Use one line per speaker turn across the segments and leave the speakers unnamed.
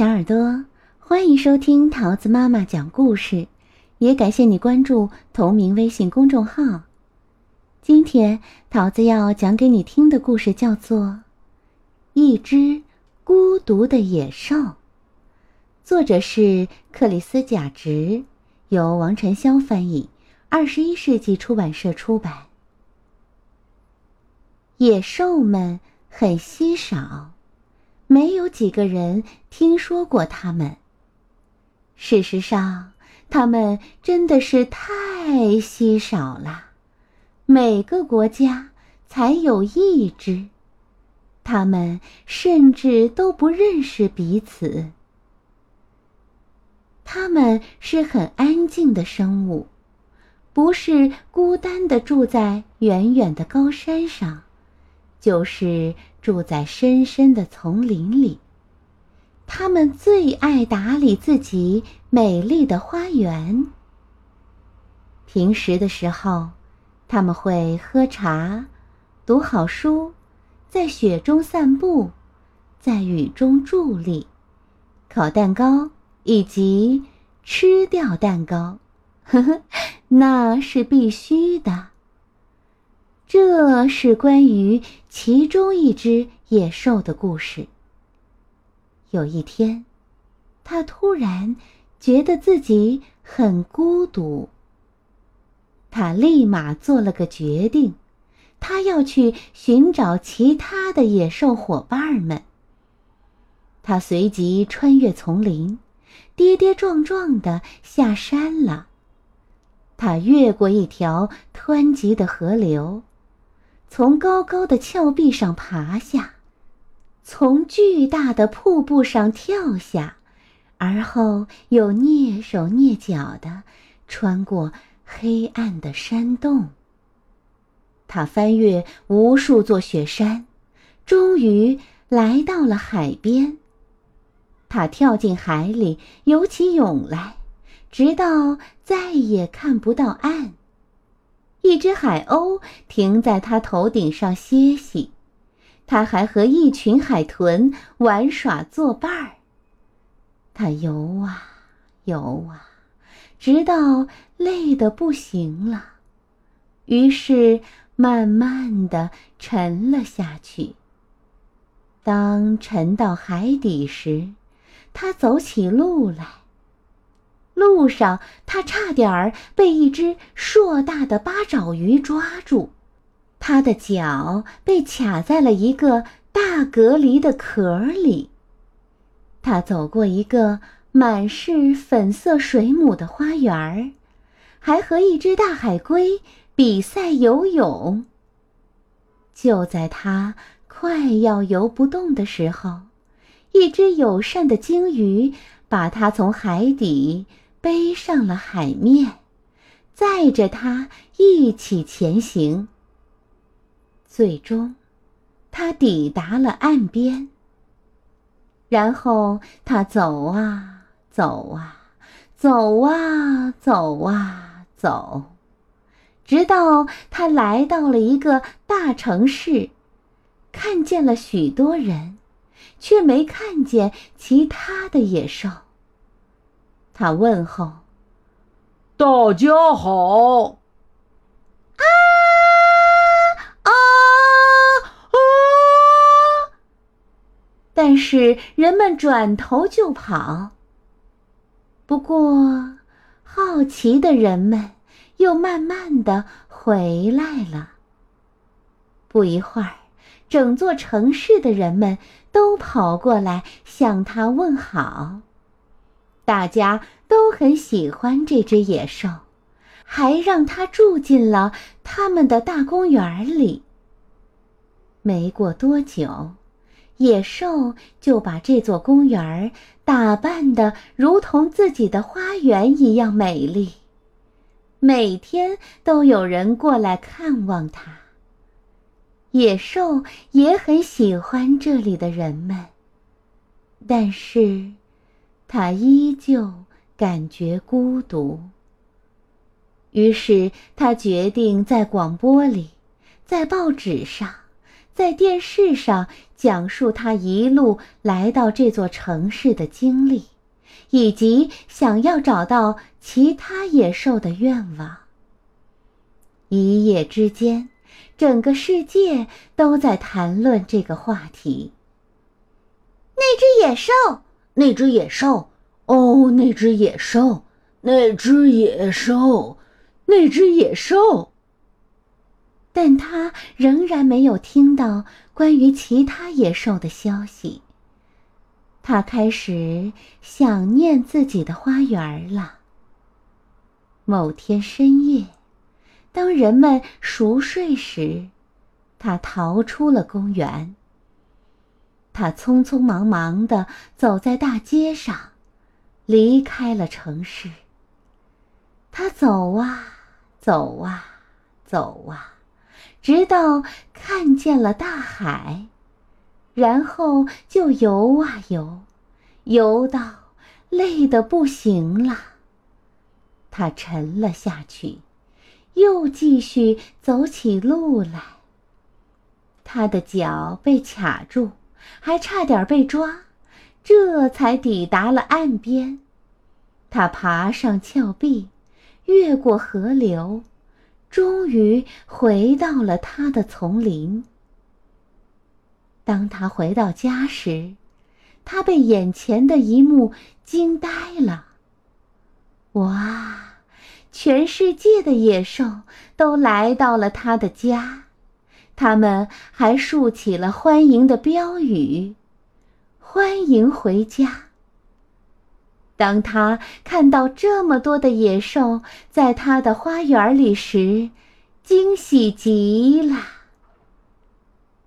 小耳朵，欢迎收听桃子妈妈讲故事，也感谢你关注同名微信公众号。今天桃子要讲给你听的故事叫做《一只孤独的野兽》，作者是克里斯贾直，由王晨潇翻译，二十一世纪出版社出版。野兽们很稀少。没有几个人听说过他们。事实上，他们真的是太稀少了，每个国家才有一只。他们甚至都不认识彼此。他们是很安静的生物，不是孤单的住在远远的高山上。就是住在深深的丛林里。他们最爱打理自己美丽的花园。平时的时候，他们会喝茶、读好书，在雪中散步，在雨中伫立，烤蛋糕以及吃掉蛋糕，呵呵，那是必须的。这是关于其中一只野兽的故事。有一天，他突然觉得自己很孤独。他立马做了个决定，他要去寻找其他的野兽伙伴们。他随即穿越丛林，跌跌撞撞的下山了。他越过一条湍急的河流。从高高的峭壁上爬下，从巨大的瀑布上跳下，而后又蹑手蹑脚的穿过黑暗的山洞。他翻越无数座雪山，终于来到了海边。他跳进海里，游起泳来，直到再也看不到岸。一只海鸥停在他头顶上歇息，他还和一群海豚玩耍作伴儿。他游啊游啊，直到累得不行了，于是慢慢的沉了下去。当沉到海底时，他走起路来。路上，他差点儿被一只硕大的八爪鱼抓住，他的脚被卡在了一个大蛤蜊的壳里。他走过一个满是粉色水母的花园，还和一只大海龟比赛游泳。就在他快要游不动的时候，一只友善的鲸鱼把他从海底。背上了海面，载着他一起前行。最终，他抵达了岸边。然后他走啊走啊，走啊走啊走，直到他来到了一个大城市，看见了许多人，却没看见其他的野兽。他问候：“
大家好。”
啊啊啊！但是人们转头就跑。不过，好奇的人们又慢慢的回来了。不一会儿，整座城市的人们都跑过来向他问好。大家都很喜欢这只野兽，还让它住进了他们的大公园里。没过多久，野兽就把这座公园打扮的如同自己的花园一样美丽，每天都有人过来看望它。野兽也很喜欢这里的人们，但是。他依旧感觉孤独。于是他决定在广播里、在报纸上、在电视上讲述他一路来到这座城市的经历，以及想要找到其他野兽的愿望。一夜之间，整个世界都在谈论这个话题。
那只野兽，那只野兽，哦，那只野兽，那只野兽，那只野兽。
但他仍然没有听到关于其他野兽的消息。他开始想念自己的花园了。某天深夜，当人们熟睡时，他逃出了公园。他匆匆忙忙地走在大街上，离开了城市。他走啊，走啊，走啊。直到看见了大海，然后就游啊游，游到累得不行了。他沉了下去，又继续走起路来。他的脚被卡住，还差点被抓，这才抵达了岸边。他爬上峭壁，越过河流。终于回到了他的丛林。当他回到家时，他被眼前的一幕惊呆了。哇！全世界的野兽都来到了他的家，他们还竖起了欢迎的标语：“欢迎回家。”当他看到这么多的野兽在他的花园里时，惊喜极了。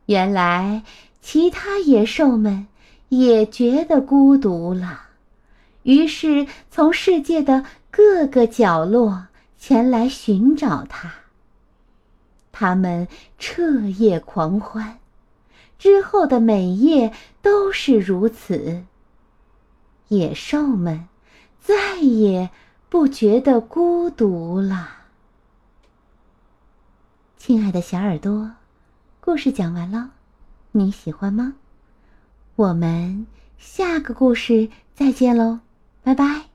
原来，其他野兽们也觉得孤独了，于是从世界的各个角落前来寻找他。他们彻夜狂欢，之后的每夜都是如此。野兽们再也不觉得孤独了。亲爱的小耳朵，故事讲完了，你喜欢吗？我们下个故事再见喽，拜拜。